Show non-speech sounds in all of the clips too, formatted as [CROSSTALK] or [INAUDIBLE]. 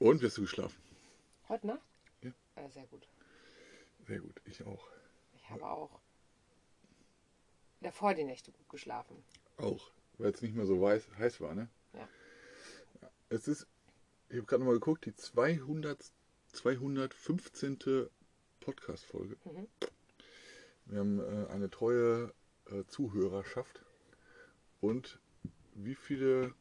Und wirst du geschlafen? Heute Nacht? Ja. Äh, sehr gut. Sehr gut, ich auch. Ich habe auch davor die Nächte gut geschlafen. Auch. Weil es nicht mehr so weiß, heiß war, ne? Ja. Es ist, ich habe gerade mal geguckt, die 200, 215. Podcast-Folge. Mhm. Wir haben äh, eine treue äh, Zuhörerschaft. Und wie viele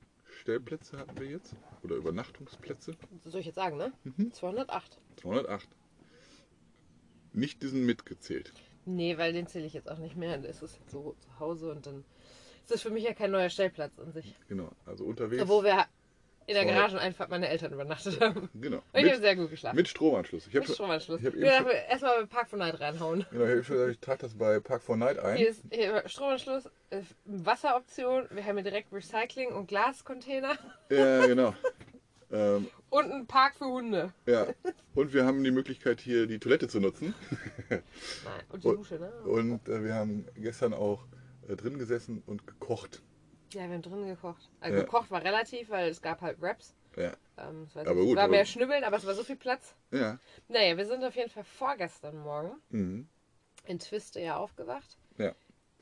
Stellplätze hatten wir jetzt? Oder Übernachtungsplätze? So soll ich jetzt sagen, ne? Mhm. 208. 208. Nicht diesen mitgezählt. Nee, weil den zähle ich jetzt auch nicht mehr. Das ist jetzt so zu Hause und dann ist das für mich ja kein neuer Stellplatz an sich. Genau, also unterwegs. Wo wir in der 200. Garage meine Eltern übernachtet haben. [LAUGHS] Genau. Und ich habe sehr gut geschlafen. mit Stromanschluss. Ich habe Mit Stromanschluss. Ich habe erstmal bei Park for Night reinhauen. genau, ich hab ich trage das bei Park for Night ein. Hier ist hier Stromanschluss, Wasseroption, wir haben hier direkt Recycling und Glascontainer Ja, genau. [LAUGHS] ähm, und einen Park für Hunde. ja. Und wir haben die Möglichkeit, hier die Toilette zu nutzen. [LAUGHS] Nein, und die Dusche, ne? Und äh, wir haben gestern auch äh, drin gesessen und gekocht. Ja, wir haben drinnen gekocht. Also Ja. gekocht war relativ, weil es gab halt Wraps. Ja. Ähm, es war, Aber gut, war aber- mehr Schnibbeln, aber es war so viel Platz. Ja. Naja, wir sind auf jeden Fall vorgestern Morgen Mhm. in Twiste ja aufgewacht. Ja.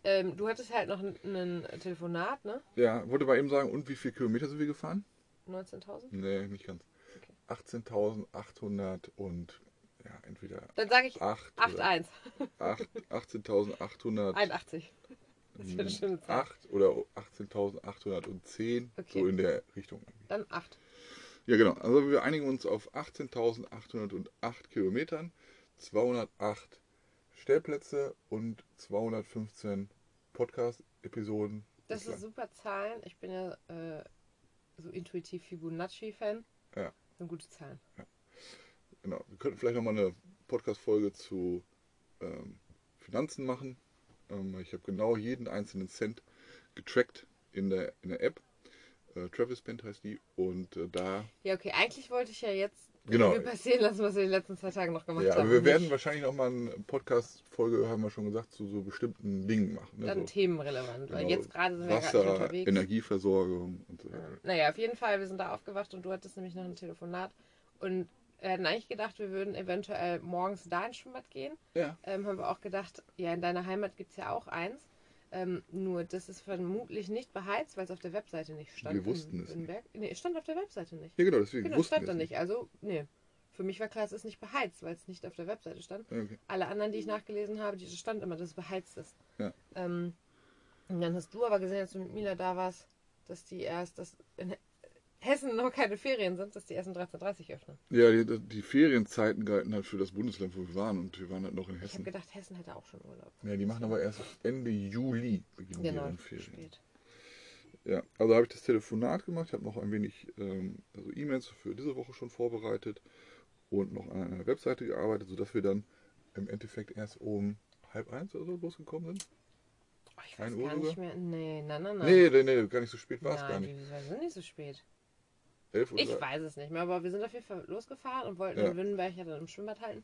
Ähm, du hattest halt noch ein, Telefonat, ne? Ja, wollte mal eben sagen, und wie viele Kilometer sind wir gefahren? 19.000? Nee, nicht ganz. Okay. 18.800 und ja, entweder Dann sage ich 8 8,1. 8 8 oder 18.810, Okay. so in der Richtung. Dann 8. Ja, genau. Also wir einigen uns auf 18.808 Kilometern, 208 Stellplätze und 215 Podcast-Episoden. Das ist super Zahlen. Ich bin ja äh, so intuitiv Fibonacci-Fan. Ja. Das sind gute Zahlen. Genau. Wir könnten vielleicht nochmal eine Podcast-Folge zu ähm, Finanzen machen. Ähm, ich habe genau jeden einzelnen Cent getrackt in der, in der App. Äh, Travis Band heißt die. Und äh, da. Ja, okay, eigentlich wollte ich ja jetzt Genau. Passieren lassen, was wir die letzten zwei Tage noch gemacht Ja, haben. aber wir und werden nicht wahrscheinlich nochmal eine Podcast-Folge, haben wir schon gesagt, zu so bestimmten Dingen machen. Ne? dann so, themenrelevant, weil genau, jetzt gerade sind wir gerade nicht Wasser, unterwegs. Energieversorgung und so weiter. Naja, auf jeden Fall, wir sind da aufgewacht und du hattest nämlich noch ein Telefonat und wir hatten eigentlich gedacht, wir würden eventuell morgens da ins Schwimmbad gehen. Ja. Ähm, haben wir auch gedacht, ja, in deiner Heimat gibt es ja auch eins. Ähm, nur das ist vermutlich nicht beheizt, weil es auf der Webseite nicht stand. Wir wussten in, es in nicht. Berg. Nee, es stand auf der Webseite nicht. Ja, genau, deswegen Genau, wussten stand wir da es nicht. Also, nee. Für mich war klar, es ist nicht beheizt, weil es nicht auf der Webseite stand. Okay. Alle anderen, die ich nachgelesen habe, die stand immer, dass es beheizt ist. Ja. Ähm, und dann hast du aber gesehen, als du mit Mila da warst, dass die erst, dass in Hessen noch keine Ferien sind, dass die erst um 13.30 Uhr öffnen. Ja, die, die Ferienzeiten galten halt für das Bundesland, wo wir waren und wir waren halt noch in Ich habe Hessen. gedacht, Hessen hätte auch schon Urlaub. Ja, die machen aber erst Ende Juli beginnen Genau, dann Ferien. spät. Ja, also habe ich das Telefonat gemacht, habe noch ein wenig ähm, also E-Mails für diese Woche schon vorbereitet und noch an einer Webseite gearbeitet, sodass wir dann im Endeffekt erst um halb eins oder so losgekommen sind. Oh, ich weiß Ein Uhr gar nicht sogar? mehr. Nee, nein, nein, nein. Nee, nee, nee, gar nicht so spät war es gar nicht. die wir sind nicht so spät. Elf oder Ich weiß es nicht mehr, aber wir sind auf jeden Fall losgefahren und wollten Ja. in Wünnenberg ja dann im Schwimmbad halten.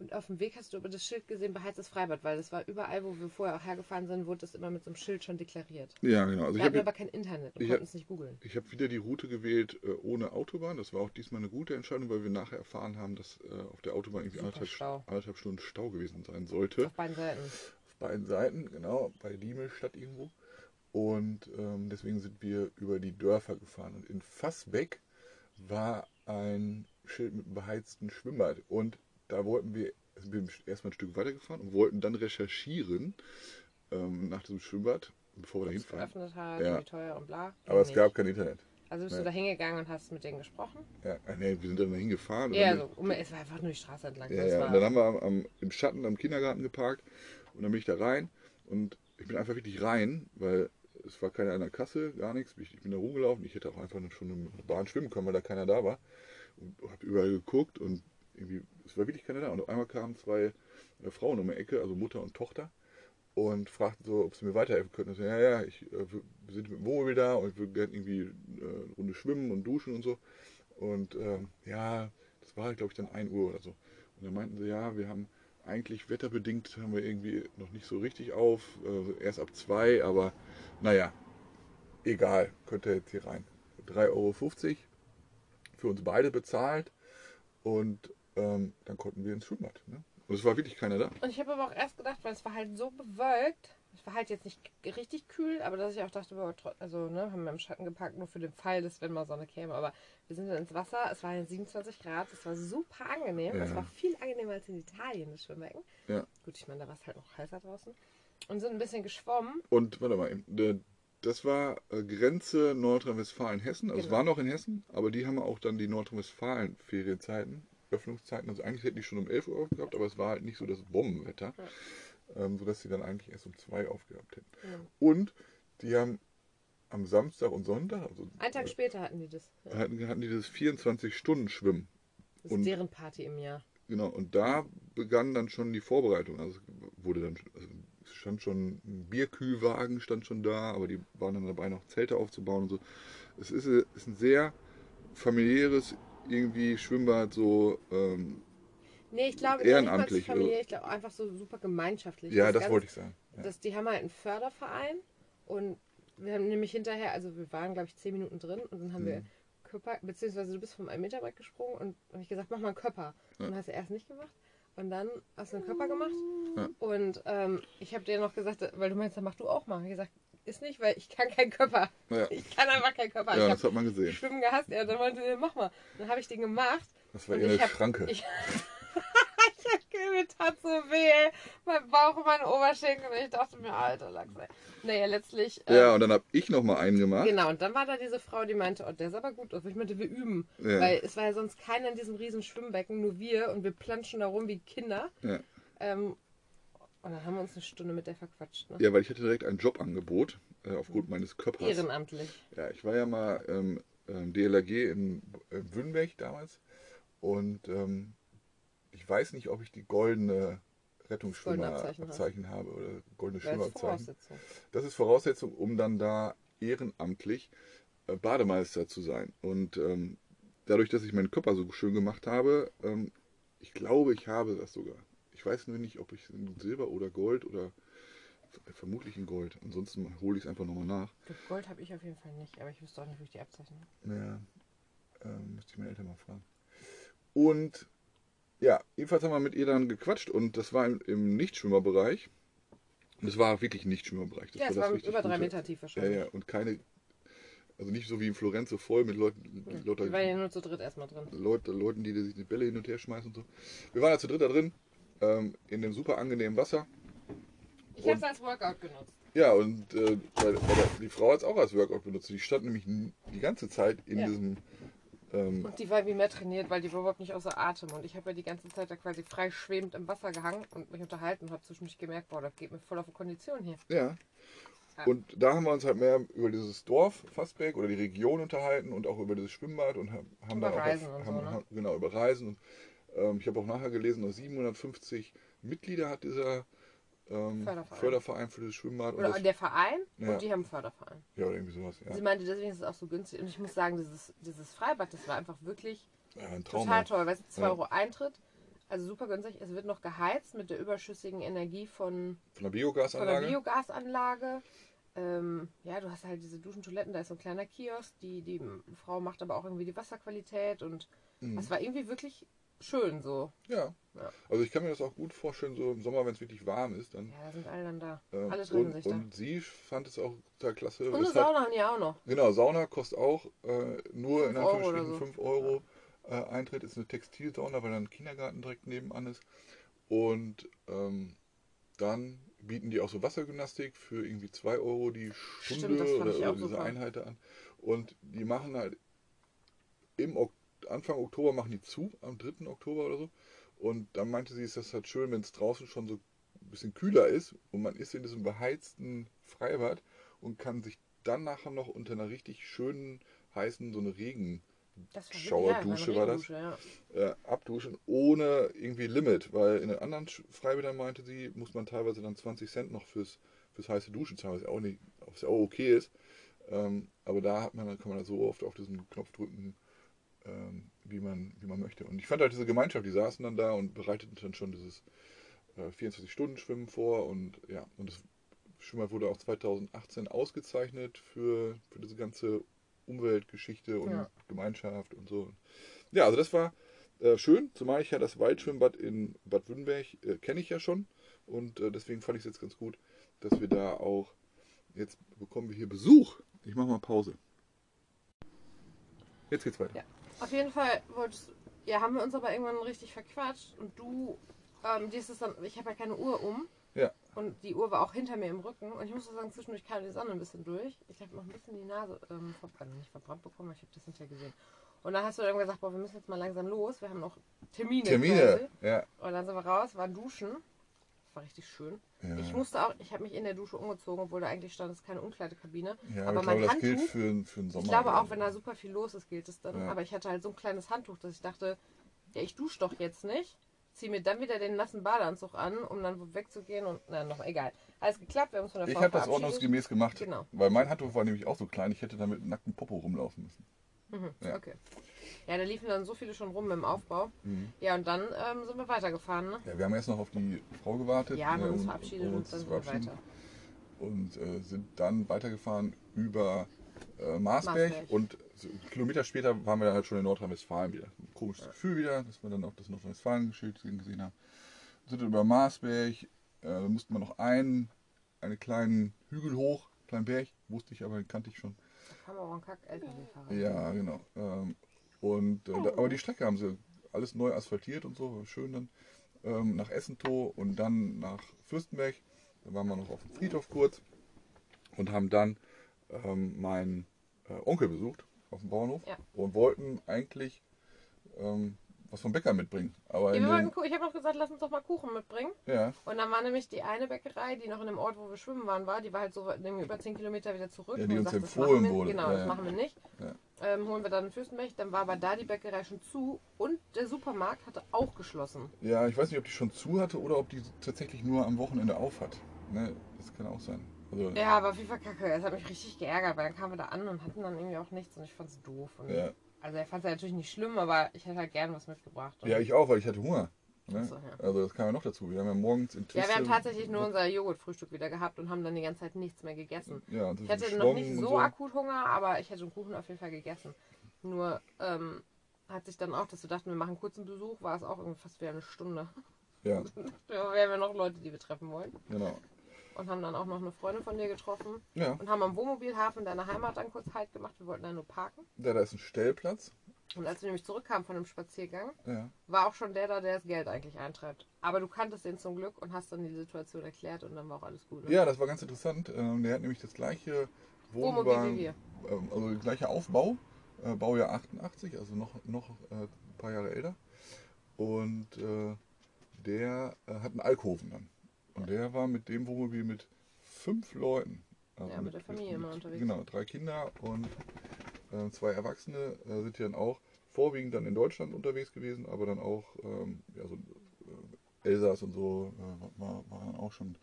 Und auf dem Weg hast du aber das Schild gesehen, beheiztes Freibad, weil das war überall, wo wir vorher auch hergefahren sind, wurde das immer mit so einem Schild schon deklariert. Ja, genau. Also Wir ich hatten habe aber kein Internet und konnten es nicht googeln. Ich habe wieder die Route gewählt äh, ohne Autobahn. Das war auch diesmal eine gute Entscheidung, weil wir nachher erfahren haben, dass äh, auf der Autobahn irgendwie anderthalb, anderthalb Stunden Stau gewesen sein sollte. Auf beiden Seiten. Auf beiden Seiten, genau, bei Diemelstadt irgendwo. Und ähm, deswegen sind wir über die Dörfer gefahren. Und in Fassbeck war ein Schild mit einem beheizten Schwimmbad. Und da wollten wir, also wir erstmal ein Stück weiter gefahren und wollten dann recherchieren ähm, nach diesem Schwimmbad, bevor wir da hinfahren. geöffnet hat, Ja. wie teuer und bla. Aber es Ging gab nicht. kein Internet. Also bist Ja. du da hingegangen und hast mit denen gesprochen? Ja, nee, wir sind dann da hingefahren. und Ja, also um, es war einfach nur die Straße entlang. Ja, ja. Und dann haben wir am, am, im Schatten am Kindergarten geparkt und dann bin ich da rein und ich bin einfach wirklich rein, weil es war keiner an der Kasse, gar nichts. Ich, bin da rumgelaufen. Ich hätte auch einfach schon in der Bahn schwimmen können, weil da keiner da war. Und habe überall geguckt und irgendwie, es war wirklich keiner da. Und auf einmal kamen zwei äh, Frauen um die Ecke, also Mutter und Tochter, und fragten so, ob sie mir weiterhelfen könnten. Ich so, ja, ja, ich, äh, wir sind mit dem Wohnmobil da und ich würde gerne irgendwie äh, eine Runde schwimmen und duschen und so. Und ähm, ja, das war, glaube ich, dann 1 Uhr oder so. Und dann meinten sie, ja, wir haben eigentlich wetterbedingt haben wir irgendwie noch nicht so richtig auf, äh, erst ab zwei, aber naja, egal, könnt ihr jetzt hier rein. 3,50 Euro für uns beide bezahlt und ähm, dann konnten wir ins Schwimmbad. Ne? Und es war wirklich keiner da. Und ich habe aber auch erst gedacht, weil es war halt so bewölkt, es war halt jetzt nicht richtig kühl, aber dass ich auch dachte, also ne, haben wir im Schatten geparkt, nur für den Fall, dass wenn mal Sonne käme. Aber wir sind dann ins Wasser, es waren 27 Grad, es war super angenehm. Ja. Es war viel angenehmer als in Italien, das Schwimmbecken. Ja. Gut, ich meine, da war es halt noch heißer draußen. Und sind ein bisschen geschwommen. Und warte mal, das war äh, Grenze Nordrhein-Westfalen-Hessen. Also es Genau. war noch in Hessen, aber die haben auch dann die Nordrhein-Westfalen-Ferienzeiten, Öffnungszeiten. Also eigentlich hätten die schon um 11 Uhr aufgehabt, aber es war halt nicht so das Bombenwetter, ähm, sodass sie dann eigentlich erst um 2 aufgehabt hätten. Ja. Und die haben am Samstag und Sonntag, also Einen Tag später hatten die das. Ja. hatten, hatten die das 24-Stunden-Schwimmen. Das ist Und- deren Party im Jahr. Genau, und da begann dann schon die Vorbereitung. Also es wurde dann, also es stand schon ein Bierkühlwagen stand schon da, aber die waren dann dabei, noch Zelte aufzubauen und so. Es ist, ist ein sehr familiäres irgendwie Schwimmbad, so ähm, Nee, ich glaube Ehrenamtlich, nicht mal Familie, also- ich glaube einfach so super gemeinschaftlich. ja, das Ganze- wollte ich sagen. Ja. Das, die haben halt einen Förderverein und wir haben nämlich hinterher, also wir waren glaube ich zehn Minuten drin und dann haben wir Mhm. Körper, beziehungsweise du bist vom 1 Meter Brett gesprungen und habe ich gesagt, mach mal einen Körper. Ja. Und hast du erst nicht gemacht und dann hast du einen Körper gemacht Ja. und ähm, ich habe dir noch gesagt, weil du meinst, dann mach du auch mal. Ich gesagt, ist nicht, weil ich kann keinen Körper. Ja, [LAUGHS] Ich kann einfach keinen Körper. ja ich das hat man gesehen. Schwimmen gehasst. Ja, dann meinte er, mach mal. Dann habe ich den gemacht Das war eher eine hab- Schranke. ich [LAUGHS] mir tat so weh. Mein Bauch und meine Oberschenkel. Und ich dachte mir, alter Lachs. Naja, letztlich. ähm, Ja, und dann habe ich noch mal einen gemacht. Genau, und dann war da diese Frau, die meinte, oh, der ist aber gut aus. Ich meinte, wir üben. Ja. Weil es war ja sonst keiner in diesem riesen Schwimmbecken, nur wir. Und wir planschen da rum wie Kinder. Ja. Ähm, und dann haben wir uns eine Stunde mit der verquatscht. Ne? ja, weil ich hatte direkt ein Jobangebot äh, aufgrund meines Körpers. Ehrenamtlich. Ja, ich war ja mal ähm, ähm, DLRG in äh, Wünnberg damals und ähm, ich weiß nicht, ob ich die goldene Rettungsschwimmerabzeichen Abzeichen habe oder goldene Schwimmerabzeichen. Das ist Voraussetzung, um dann da ehrenamtlich äh, Bademeister zu sein. Und ähm, dadurch, dass ich meinen Körper so schön gemacht habe, ähm, ich glaube, ich habe das sogar. Ich weiß nur nicht, ob ich in Silber oder Gold oder vermutlich in Gold. Ansonsten hole ich es einfach nochmal nach. Gold habe ich auf jeden Fall nicht, aber ich wüsste auch nicht, wie ich die Abzeichen habe. Ja, ähm, müsste ich meine Eltern mal fragen. Und ja, jedenfalls haben wir mit ihr dann gequatscht und das war im, im Nichtschwimmerbereich. Und es war wirklich Nichtschwimmerbereich. Das Ja, es war richtig über drei gute. Meter tief Ja, wahrscheinlich. ja, und keine, also nicht so wie in Florenz so voll mit Leuten, Wir lauter waren ja nur zu dritt erstmal drin. Leute, Leuten, die sich die Bälle hin und her schmeißen und so. Wir waren da zu dritt da drin, ähm, in dem super angenehmen Wasser. Ich habe es als Workout genutzt. Ja, und äh, die Frau hat es auch als Workout benutzt. Die stand nämlich die ganze Zeit in Ja. diesem. Ähm, Und die war wie mehr trainiert, weil die war überhaupt nicht außer Atem. Und ich habe ja die ganze Zeit da quasi frei schwebend im Wasser gehangen und mich unterhalten und habe zwischendurch gemerkt, boah, das geht mir voll auf die Kondition hier. ja. Ja. Und da haben wir uns halt mehr über dieses Dorf Fassbeck oder die Region unterhalten und auch über dieses Schwimmbad und haben, haben Über da auch Reisen auf, und haben, so, ne? haben, genau über Reisen und ähm, ich habe auch nachher gelesen, dass 750 Mitglieder hat dieser ähm, Förderverein. Förderverein. für das Schwimmbad und Oder das, der Verein Ja. und die haben einen Förderverein. ja oder irgendwie sowas. Ja, Sie meinte, deswegen ist es auch so günstig. Und ich muss sagen, dieses, dieses Freibad, das war einfach wirklich ja ein Traum. total toll. Weißt du, 2 Ja. Euro Eintritt, also super günstig. Es wird noch geheizt mit der überschüssigen Energie von, Von der von der Biogasanlage. Biogasanlage. Ähm, ja, du hast halt diese Duschentoiletten, da ist so ein kleiner Kiosk. Die, die Frau macht aber auch irgendwie die Wasserqualität und Mhm. es war irgendwie wirklich schön so. Ja. Ja. Also ich kann mir das auch gut vorstellen, so im Sommer, wenn es wirklich warm ist, dann. Ja, da sind alle dann da. äh, alle treffen und, sich da. und sie fand es auch total klasse. Und eine Sauna haben die auch noch. Genau, Sauna kostet auch äh, nur Fünf in Euro Anführungsstrichen oder so. 5 Euro. Äh, Eintritt ist eine Textilsauna, weil dann ein Kindergarten direkt nebenan ist. Und ähm, dann bieten die auch so Wassergymnastik für irgendwie 2 Euro die Stunde Stimmt, oder, oder diese super. Einheit an. Und die machen halt im Anfang Oktober machen die zu, am 3. Oktober oder so. Und dann meinte sie, ist das halt schön, wenn es draußen schon so ein bisschen kühler ist und man ist in diesem beheizten Freibad und kann sich dann nachher noch unter einer richtig schönen, heißen, so eine Regen war Schauerdusche ja, war das. Ja. äh, abduschen ohne irgendwie Limit, weil in den anderen Freibädern meinte sie, muss man teilweise dann 20 Cent noch fürs, fürs heiße Duschen zahlen, was ja auch, nicht, was ja auch okay ist. Ähm, aber da hat man, kann man da so oft auf diesen Knopf drücken, ähm, wie, man, wie man möchte. Und ich fand halt diese Gemeinschaft, die saßen dann da und bereiteten dann schon dieses äh, 24-Stunden-Schwimmen vor und ja, und es Schwimmbad wurde auch 2018 ausgezeichnet für, für diese ganze Umweltgeschichte und Ja. Gemeinschaft und so. Ja, also das war äh, schön, zumal ich ja das Waldschwimmbad in Bad Württemberg äh, kenne ich ja schon und äh, deswegen fand ich es jetzt ganz gut, dass wir da auch, jetzt bekommen wir hier Besuch. Ich mache mal Pause. Jetzt geht's weiter. Ja. Auf jeden Fall wolltest ja, haben wir uns aber irgendwann richtig verquatscht und du, ähm, dir ist es dann, ich habe ja keine Uhr um Ja. und die Uhr war auch hinter mir im Rücken und ich muss sagen, zwischendurch kam die Sonne ein bisschen durch. Ich habe noch ein bisschen die Nase ähm, verbrannt, nicht verbrannt bekommen, aber ich habe das hinterher gesehen. Und dann hast du dann gesagt, boah, wir müssen jetzt mal langsam los, wir haben noch Termine. Termine. Ja. Und dann sind wir raus, waren duschen. War richtig schön. Ja. Ich musste auch, ich habe mich in der Dusche umgezogen, obwohl da eigentlich stand, es ist keine Umkleidekabine. Ja, aber ich mein glaube, das gilt Handtuch, für, für den Sommer. ich glaube auch, wenn da super viel los ist, gilt es dann. Ja. Aber ich hatte halt so ein kleines Handtuch, dass ich dachte, ja, ich dusche doch jetzt nicht. Zieh mir dann wieder den nassen Badeanzug an, um dann wegzugehen und na, noch egal. Alles geklappt, wir haben uns von der Ich habe das ordnungsgemäß gemacht, Genau. weil mein Handtuch war nämlich auch so klein, ich hätte damit nackten Popo rumlaufen müssen. Mhm, Ja. Okay. Ja, da liefen dann so viele schon rum im Aufbau. Mhm. Ja, und dann ähm, sind wir weitergefahren. Ne? Ja, wir haben erst noch auf die Frau gewartet. Ja, haben äh, uns verabschiedet und dann sind wir weiter. Und äh, sind dann weitergefahren über äh, Marsberg. Marsberg. Und so Kilometer später waren wir dann halt schon in Nordrhein-Westfalen wieder. Ein komisches Gefühl wieder, dass wir dann auch das Nordrhein-Westfalen-Schild gesehen haben. Sind dann über Marsberg, äh, da mussten wir noch einen, einen kleinen Hügel hoch, kleinen Berg, wusste ich aber, den kannte ich schon. Da kam aber ein Kack-LKW-Fahrer. Ja, genau. Ähm, und, äh, da, aber die Strecke haben sie alles neu asphaltiert und so, schön dann. Ähm, nach Essentow und dann nach Fürstenberg. Da waren wir noch auf dem Friedhof kurz und haben dann ähm, meinen äh, Onkel besucht auf dem Bauernhof Ja. und wollten eigentlich ähm, was vom Bäcker mitbringen. Aber Ja, den, ich habe noch gesagt, lass uns doch mal Kuchen mitbringen. ja, Und dann war nämlich die eine Bäckerei, die noch in dem Ort, wo wir schwimmen waren, war, die war halt so irgendwie über 10 Kilometer wieder zurück. Ja, die Und uns sagt, das empfohlen wurde. Genau, das machen wir nicht. Ja. Ähm, holen wir dann in Fürstenberg. Dann war aber da die Bäckerei schon zu und der Supermarkt hatte auch geschlossen. ja, ich weiß nicht, ob die schon zu hatte oder ob die tatsächlich nur am Wochenende auf hat. Ne, das kann auch sein. Also, Ja, aber auf jeden Fall kacke. Das hat mich richtig geärgert, weil dann kamen wir da an und hatten dann irgendwie auch nichts und ich fand's doof. Und ja. Also er fand es natürlich nicht schlimm, aber ich hätte halt gern was mitgebracht. Ja, ich auch, weil ich hatte Hunger. Ne? So, ja. Also das kam ja noch dazu. Wir haben ja morgens in ja, wir haben tatsächlich nur unser Joghurtfrühstück wieder gehabt und haben dann die ganze Zeit nichts mehr gegessen. Ja, Ich hatte noch nicht so und akut Hunger, aber ich hätte den Kuchen auf jeden Fall gegessen. Nur ähm, hat sich dann auch, dass wir dachten, wir machen einen kurzen Besuch, war es auch irgendwie fast wieder eine Stunde. Ja, [LAUGHS] Ja, wir haben ja noch Leute, die wir treffen wollen. genau. Und haben dann auch noch eine Freundin von dir getroffen. Ja, Und haben am Wohnmobilhafen deiner Heimat dann kurz Halt gemacht. Wir wollten da nur parken. da, da ist ein Stellplatz. Und als wir nämlich zurückkamen von dem Spaziergang, Ja, war auch schon der da, der das Geld eigentlich eintreibt. Aber du kanntest den zum Glück und hast dann die Situation erklärt und dann war auch alles gut. Ne? ja das war ganz interessant. Ähm, der hat nämlich das gleiche Wohnmobil Wohnwagen, wie wir. ähm, also der gleiche Aufbau, äh, Baujahr 88, also noch, noch äh, ein paar Jahre älter. Und äh, der äh, hat einen Alkoven dann. Und der war mit dem Wohnmobil mit fünf Leuten. Also Ja, mit der Familie immer unterwegs. Genau, drei Kinder und äh, zwei Erwachsene äh, sind die dann auch vorwiegend dann in Deutschland unterwegs gewesen, aber dann auch ähm, ja, so, äh, Elsass und so äh, war, war dann auch schon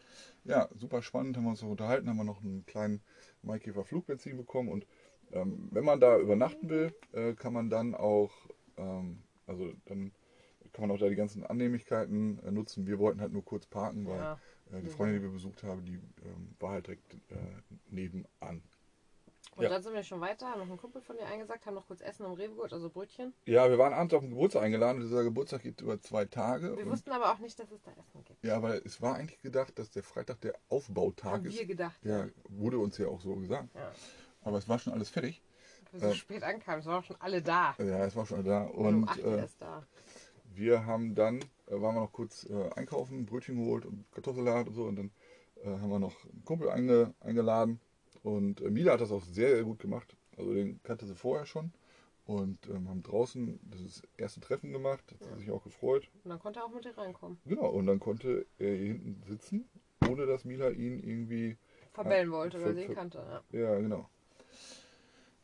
ja, super spannend, haben wir uns noch unterhalten, haben wir noch einen kleinen Maikäfer Flugbenzin bekommen und ähm, wenn man da übernachten will, äh, kann man dann auch, ähm, also dann kann man auch da die ganzen Annehmlichkeiten äh, nutzen. Wir wollten halt nur kurz parken, weil Ja. äh, die Freundin, die wir besucht haben, die ähm, war halt direkt äh, nebenan. Und Ja. dann sind wir schon weiter, haben noch einen Kumpel von dir eingesagt, haben noch kurz Essen im Rewe geholt, also Brötchen. Ja, wir waren abends auf den Geburtstag eingeladen und dieser Geburtstag geht über zwei Tage. Wir wussten aber auch nicht, dass es da Essen gibt. ja, aber es war eigentlich gedacht, dass der Freitag der Aufbautag Haben ist. wir gedacht. Ja, wurde uns ja auch so gesagt. Ja. Aber es war schon alles fertig. Wir so Äh. spät ankamen, es waren auch schon alle da. Ja, es war schon da. Und um Und 8 äh, da. wir haben dann, äh, waren wir noch kurz äh, einkaufen, Brötchen geholt und Kartoffelsalat und so. Und dann äh, haben wir noch einen Kumpel einge, eingeladen. Und äh, Mila hat das auch sehr, sehr gut gemacht. Also den kannte sie vorher schon. Und ähm, haben draußen das erste Treffen gemacht. Hat sie sich auch gefreut. Und dann konnte er auch mit dir reinkommen. Genau, und dann konnte er hier hinten sitzen, ohne dass Mila ihn irgendwie. Verbellen Ja, wollte, weil sie ihn kannte. Ja. Ja, genau.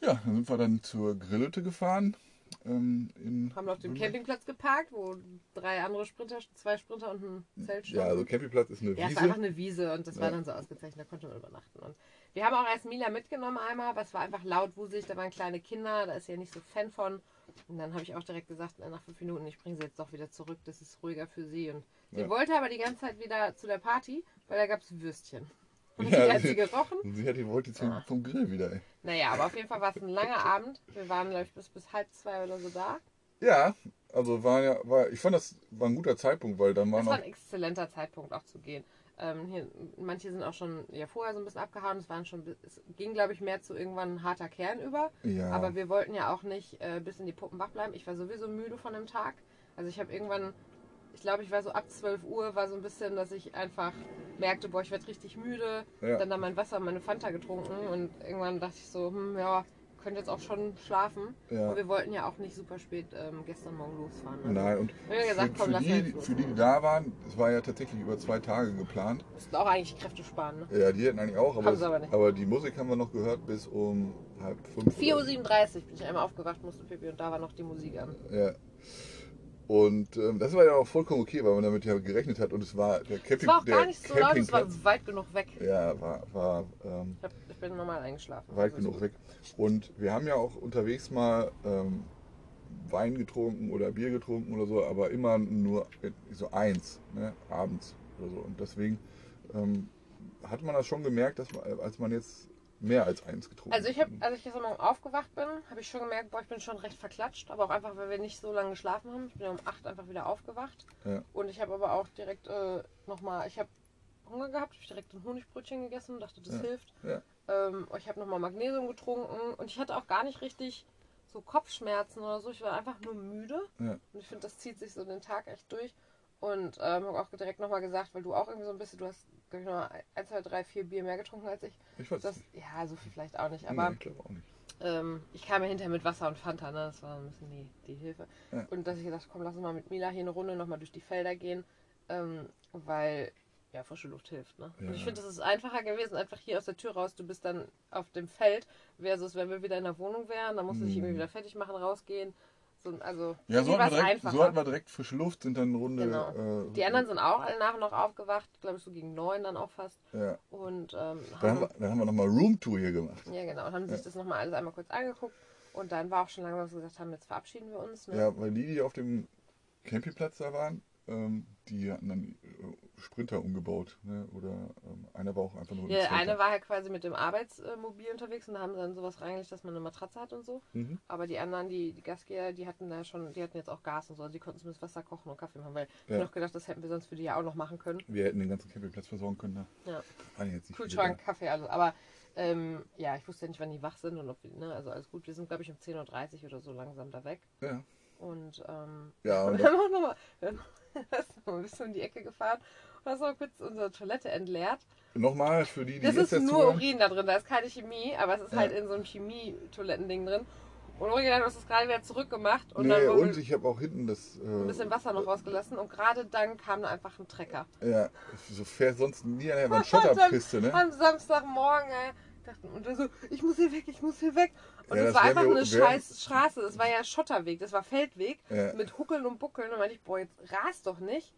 Ja, dann sind wir dann zur Grillhütte gefahren. Ähm, in Haben auf dem. Campingplatz geparkt, wo drei andere Sprinter, zwei Sprinter und ein Zelt Ja, also standen. Campingplatz ist eine Ja, es Wiese. war einfach eine Wiese und das war Ja. dann so ausgezeichnet, da konnte man übernachten. Und wir haben auch erst Mila mitgenommen einmal, aber es war einfach laut, wuselig, da waren kleine Kinder, da ist sie ja nicht so Fan von. Und dann habe ich auch direkt gesagt, na, nach fünf Minuten, ich bringe sie jetzt doch wieder zurück, das ist ruhiger für sie. Und sie Ja. wollte aber die ganze Zeit wieder zu der Party, weil da gab es Würstchen. [LAUGHS] Und Ja, die hat sie gerochen. Und sie hat die wollte jetzt Ah. vom Grill wieder, ey. Naja, aber auf jeden Fall war es ein langer Abend. Wir waren, glaube ich, bis, bis halb zwei oder so da. Ja, also war ja, war, ich fand das war ein guter Zeitpunkt, weil dann war Das noch. war ein exzellenter Zeitpunkt auch zu gehen. Ähm, hier, manche sind auch schon ja, vorher so ein bisschen abgehauen. Es, waren schon, es ging, glaube ich, mehr zu irgendwann ein harter Kern über. Ja. Aber wir wollten ja auch nicht äh, bis in die Puppen wach bleiben. Ich war sowieso müde von dem Tag. Also ich habe irgendwann, ich glaube, ich war so ab 12 Uhr, war so ein bisschen, dass ich einfach merkte, boah, ich werde richtig müde. Ja. Dann da mein Wasser und meine Fanta getrunken und irgendwann dachte ich so, hm, ja, könnte jetzt auch schon schlafen. Ja. Und wir wollten ja auch nicht super spät ähm, gestern Morgen losfahren. Also Nein, und wir gesagt, für, komm, für, die, für die, die da waren, es war ja tatsächlich über zwei Tage geplant. Müssten auch eigentlich Kräfte sparen, ne? Ja, die hätten eigentlich auch, aber, Haben sie aber nicht. aber die Musik haben wir noch gehört bis um halb fünf. 4.37 oder- Uhr bin ich einmal aufgewacht, musste Pipi und da war noch die Musik an. Ja. Und ähm, das war ja auch vollkommen okay, weil man damit ja gerechnet hat und es war der Es Camping, war auch gar nicht so laut, es war weit genug weg. Ja, war, war ähm, Ich, hab, ich bin normal eingeschlafen. weit genug weg. Und wir haben ja auch unterwegs mal ähm, Wein getrunken oder Bier getrunken oder so, aber immer nur so eins, ne, abends oder so. Und deswegen ähm, hat man das schon gemerkt, dass man, als man jetzt mehr als eins getrunken Also ich habe, als ich gestern Morgen aufgewacht bin, habe ich schon gemerkt, boah, ich bin schon recht verklatscht, aber auch einfach, weil wir nicht so lange geschlafen haben. Ich bin ja um 8 einfach wieder aufgewacht. Ja. Und ich habe aber auch direkt äh, nochmal, ich habe Hunger gehabt, habe direkt ein Honigbrötchen gegessen, dachte, das Ja. hilft. Ja. Ähm, ich habe nochmal Magnesium getrunken und ich hatte auch gar nicht richtig so Kopfschmerzen oder so. Ich war einfach nur müde. Ja. Und ich finde, das zieht sich so den Tag echt durch. Und ähm, habe auch direkt nochmal gesagt, weil du auch irgendwie so ein bisschen, du hast, glaube ich, nochmal 1, 2, 3, 4 Bier mehr getrunken als ich. Ich weiß Das, nicht. ja, so viel vielleicht auch nicht. Nee, Aber ich glaube auch nicht. ähm, ich kam ja hinterher mit Wasser und Fanta, ne? Das war ein bisschen die, die Hilfe. Ja. Und dass ich gesagt komm, lass uns mal mit Mila hier eine Runde nochmal durch die Felder gehen. Ähm, weil, ja, frische Luft hilft, ne? Und ich Ja. finde, das ist einfacher gewesen, einfach hier aus der Tür raus, du bist dann auf dem Feld, versus wenn wir wieder in der Wohnung wären, dann musst du dich Mhm. irgendwie wieder fertig machen, rausgehen. So, also, Ja, so hatten, direkt, so hatten wir direkt frische Luft, sind dann eine Runde. Genau. Äh, Die anderen sind auch alle nach und nach aufgewacht, glaube ich, so gegen neun dann auch fast. Ja. Und ähm, Dann haben wir, dann haben wir nochmal Roomtour hier gemacht. Ja, genau. Und haben sich Ja. das nochmal alles einmal kurz angeguckt. Und dann war auch schon langsam, dass wir gesagt haben, jetzt verabschieden wir uns. Ne? Ja, weil die, die auf dem Campingplatz da waren, ähm, die hatten dann äh, Sprinter umgebaut. Ne? Oder ähm, einer war auch einfach nur im Der Zelter. eine war halt quasi mit dem Arbeitsmobil unterwegs und da haben dann sowas reingelegt, dass man eine Matratze hat und so. Mhm. Aber die anderen, die, die Gastgeber, die hatten da schon, die hatten jetzt auch Gas und so, also die konnten zumindest Wasser kochen und Kaffee machen, weil ich Ja. hab noch gedacht, das hätten wir sonst für die ja auch noch machen können. Wir hätten den ganzen Campingplatz versorgen können. Ne? Ja. Kühlschrank, Kaffee, alles. Aber ähm, ja, ich wusste ja nicht, wann die wach sind und ob wir, ne, also alles gut. Wir sind, glaube ich, um 10.30 Uhr oder so langsam da weg. Ja. Und ähm, Ja, [LAUGHS] und wir haben auch nochmal [LAUGHS] noch ein bisschen um die Ecke gefahren und hast noch kurz unsere Toilette entleert. Nochmal für die, die Das jetzt ist nur hören. Urin da drin, da ist keine Chemie, aber es ist Ja. halt in so einem Chemie-Toilettending drin. Und original, du hast es gerade wieder zurückgemacht und Nee, und ich habe auch hinten das. Äh, ein bisschen Wasser noch rausgelassen und gerade dann kam da einfach ein Trecker. Ja, so fährt sonst nie einer über [LAUGHS] eine Schotterpiste, ne? Am Samstagmorgen, ey, dachten, und dann so, ich muss hier weg, ich muss hier weg. Und Ja, es das war einfach eine scheiß Straße, es war ja Schotterweg, das war Feldweg Ja. mit Huckeln und Buckeln. Und meinte ich, boah, jetzt rast doch nicht.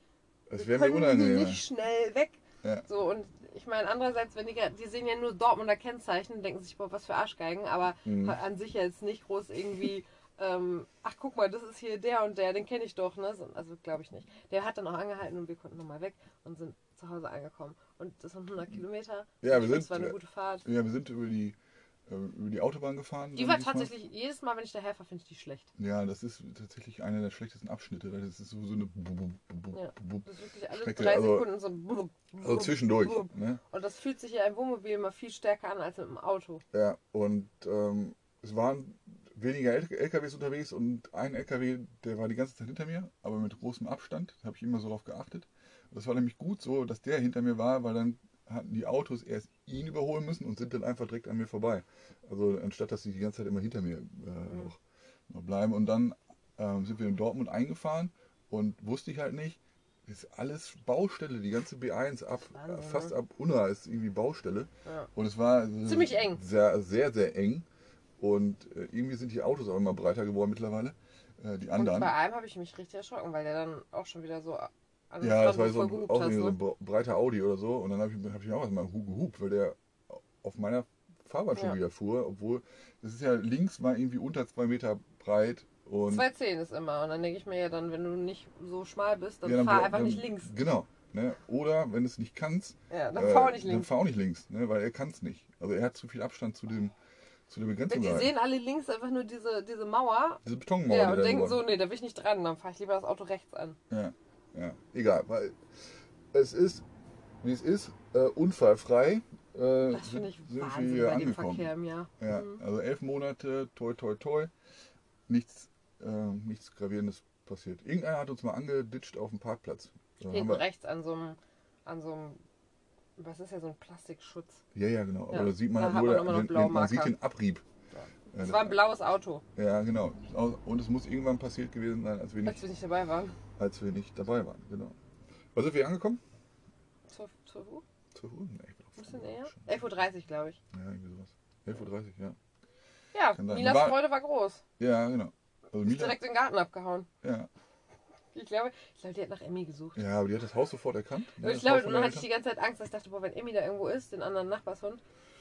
Das wir wäre mir unangenehm. nicht schnell weg. Ja. So, und ich meine, andererseits, wenn die, die sehen ja nur Dortmunder Kennzeichen, denken sich, boah, was für Arschgeigen, aber Mhm. an sich jetzt nicht groß irgendwie, [LAUGHS] ähm, ach guck mal, das ist hier der und der, den kenne ich doch, ne? So, Also glaube ich nicht. Der hat dann auch angehalten und wir konnten nochmal weg und sind zu Hause angekommen. Und das sind 100 Kilometer. Ja, wir sind- Das war eine gute Fahrt. Ja, wir sind über die, äh, über die Autobahn gefahren. Die dann war tatsächlich, jedes Mal, wenn ich daher fahre, finde ich die schlecht. Ja, das ist tatsächlich einer der schlechtesten Abschnitte. Das ist so, so eine. Ja. Das ist wirklich alle Strecke, drei also- Sekunden so Also zwischendurch. Ne? Und das fühlt sich ja im Wohnmobil immer viel stärker an als mit dem Auto. Ja, und ähm, es waren weniger LKWs unterwegs und ein LKW, der war die ganze Zeit hinter mir, aber mit großem Abstand. Da habe ich immer so drauf geachtet. Und das war nämlich gut so, dass der hinter mir war, weil dann hatten die Autos erst ihn überholen müssen und sind dann einfach direkt an mir vorbei. Also anstatt, dass sie die ganze Zeit immer hinter mir äh, noch, noch bleiben. Und dann ähm, sind wir in Dortmund eingefahren und wusste ich halt nicht, ist alles Baustelle, die ganze B1 ab, Wahnsinn, äh, fast ne? ab Unna ist irgendwie Baustelle. Ja. Und es war Ziemlich eng. Sehr, sehr, sehr eng. Und äh, irgendwie sind die Autos auch immer breiter geworden mittlerweile. Äh, die Und anderen. bei einem habe ich mich richtig erschrocken, weil der dann auch schon wieder so der Ja, das war so, ein- auch hast, so ein ne? bre- breiter Audi oder so. Und dann habe ich, hab ich auch erstmal gehupt, weil der auf meiner Fahrbahn schon Ja. wieder fuhr. Obwohl, das ist ja links mal irgendwie unter zwei Meter breit. Und 210 ist immer. Und dann denke ich mir ja dann, wenn du nicht so schmal bist, dann Ja, fahr bra- einfach dann- nicht links. Genau. Ne? Oder wenn du es nicht kannst, Ja, dann äh, fahr nicht dann links. fahr auch nicht links, ne? weil er kann es nicht. Also er hat zu viel Abstand zu dem zu der Begrenzung. Die sehen alle links einfach nur diese, diese Mauer. Diese Betonmauer. Ja, die und denken so, nee, da will ich nicht dran, dann fahre ich lieber das Auto rechts an. Ja, ja, egal, weil es ist, wie es ist, äh, unfallfrei. Äh, Das finde ich sind Wahnsinn wir hier bei angekommen. Verkehr im Jahr. Ja, Mhm. also elf Monate, toi, toi, toi, nichts, äh, nichts Gravierendes passiert. Irgendeiner hat uns mal angeditscht auf dem Parkplatz. Da Hinten wir, rechts an so einem, an so einem, was ist ja so ein Plastikschutz. ja, ja, genau. Ja, Aber da sieht man da halt nur, man den, den, man sieht den Abrieb. Ja, Es das- war ein blaues Auto, Ja, genau. Und es muss irgendwann passiert gewesen sein, als wir als nicht, wir nicht dabei waren. Als wir nicht dabei waren. Genau. Was sind wir angekommen? 12, 12 Uhr? 12 Uhr? Nee, ich Ein auch bisschen früh. eher? 11.30 Uhr, glaube ich. Ja, irgendwie sowas. 11.30 Uhr, ja. Ja. Milas War- Freude war groß. Ja, genau. Also Mila, direkt in den Garten abgehauen. ja. Ich glaube, ich glaube, die hat nach Emmy gesucht. ja, aber die hat das Haus sofort erkannt. Und ich glaube, dann hatte ich die ganze Zeit Angst, dass ich dachte, boah, wenn Emmy da irgendwo ist, den anderen Nachbarshund,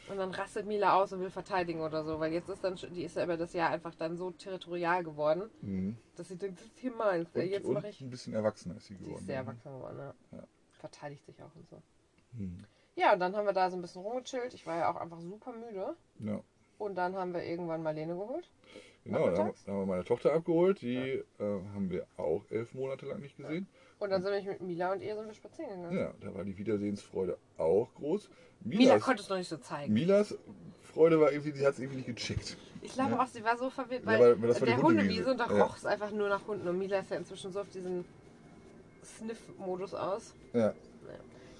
und dann rastet Mila aus und will verteidigen oder so, weil jetzt ist dann, schon- die ist ja über das Jahr einfach dann so territorial geworden. Mhm. dass sie denkt, das ist hier meins. Und, jetzt mache ich. ein bisschen erwachsener ist sie Sie geworden. ist sehr erwachsen geworden, ja. Ja. Verteidigt sich auch und so. Mhm. Ja, und dann haben wir da so ein bisschen rumgechillt. Ich war ja auch einfach super müde. Ja. Und dann haben wir irgendwann Marlene geholt. Genau, da haben, Nachmittags? da haben wir meine Tochter abgeholt. Die äh, haben wir auch elf Monate lang nicht gesehen. Und dann sind wir mit Mila und ihr sind wir spazieren gegangen. Ja, da war die Wiedersehensfreude auch groß. Mila Milas, konnte es noch nicht so zeigen. Milas Freude war irgendwie, sie hat es irgendwie nicht gecheckt. Ich glaube Ja. auch, sie war so verwirrt, Ja, weil, weil- weil das war die der Hundewiese. Hundewiese und da Ja. roch es einfach nur nach Hunden. Und Mila ist ja inzwischen so auf diesen Sniff-Modus aus. Ja,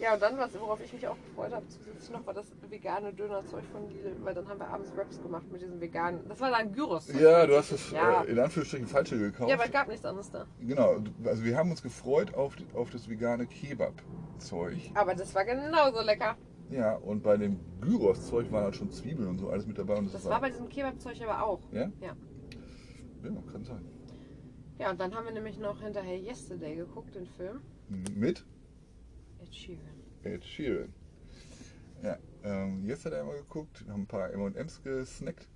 Ja, und dann, was, worauf ich mich auch gefreut habe, zusätzlich noch, war das vegane Dönerzeug von Lidl, weil dann haben wir abends Wraps gemacht mit diesen veganen. Das war dann Gyros. ja du hast es Ja. äh, in Anführungsstrichen falsche gekauft. Ja, aber es gab nichts anderes da. Genau, also wir haben uns gefreut auf, auf das vegane Kebab-Zeug. Aber das war genauso lecker. Ja, und bei dem Gyros-Zeug waren halt schon Zwiebeln und so alles mit dabei. Und das, Das war bei diesem Kebab-Zeug aber auch. Ja? Ja. Ja, kann sein. Ja, und dann haben wir nämlich noch hinterher Yesterday geguckt, den Film. Mit Ed Sheeran. Ed Sheeran. Ja, ähm, jetzt hat er mal geguckt, haben ein paar M&M's gesnackt.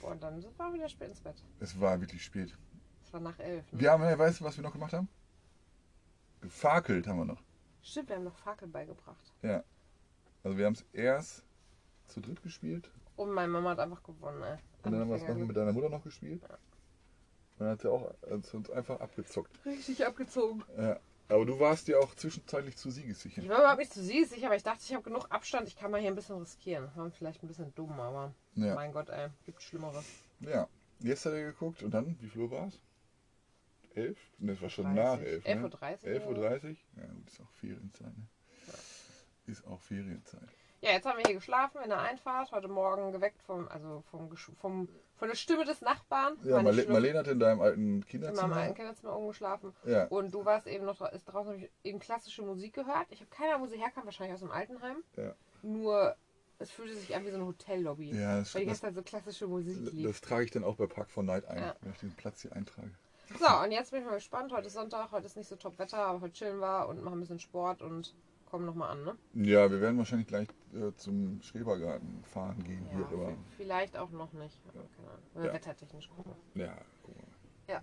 Boah, und dann wir wieder spät ins Bett. Es war wirklich spät. Es war nach elf. Ne? Wir haben, weißt du, was wir noch gemacht haben? Gefakelt haben wir noch. Stimmt, wir haben noch Fackel beigebracht. Ja. Also wir haben es erst zu dritt gespielt Und meine Mama hat einfach gewonnen, ey. und dann haben wir es mit deiner Mutter noch gespielt. Und dann hat sie auch uns einfach abgezockt. Richtig abgezogen. Ja. Aber du warst ja auch zwischenzeitlich zu siegessicher. Ich war überhaupt nicht zu sicher, aber ich dachte, ich habe genug Abstand, ich kann mal hier ein bisschen riskieren. War vielleicht ein bisschen dumm, aber Ja. mein Gott, ey, gibt Schlimmeres. Ja. Jetzt hat er geguckt und dann, wie viel Uhr war es? Elf? Ne, das war schon 30. nach elf. 11.30 Ne? Uhr. 11.30 Uhr? Ja, gut, ist auch Ferienzeit. Ne? Ist auch Ferienzeit. Ja, jetzt haben wir hier geschlafen in der Einfahrt, heute Morgen geweckt vom, also vom, vom von der Stimme des Nachbarn. Ja, Marle schlimm. Marlene hat in deinem alten in meinem Kinderzimmer. alten Kinderzimmer oben geschlafen. Ja. Und du warst eben noch ist draußen, habe ich eben klassische Musik gehört. Ich habe keine Ahnung, wo sie herkam, wahrscheinlich aus dem Altenheim. Ja. Nur es fühlte sich an wie so eine Hotellobby. Ja, das, weil die das, ganze Zeit so klassische Musik lief. das trage ich dann auch bei Park for Night ein, Ja. wenn ich diesen Platz hier eintrage. So, und jetzt bin ich mal gespannt. Heute ist Sonntag, heute ist nicht so top Wetter, aber heute chillen wir und machen ein bisschen Sport und kommen nochmal an, ne? Ja, wir werden wahrscheinlich gleich äh, zum Schrebergarten fahren gehen Ja, hier, aber vielleicht auch noch nicht. Ahnung. Oder Ja. wettertechnisch gucken. ja, guck mal.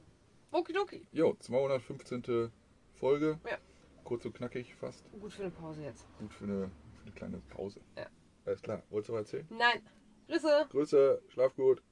Okidoki. Jo, 215. Folge. Ja. Kurz und knackig fast. Gut für eine Pause jetzt. Gut für eine, für eine kleine Pause. Ja. Alles klar. Wolltest du was erzählen? Nein. Grüße. Grüße, schlaf gut.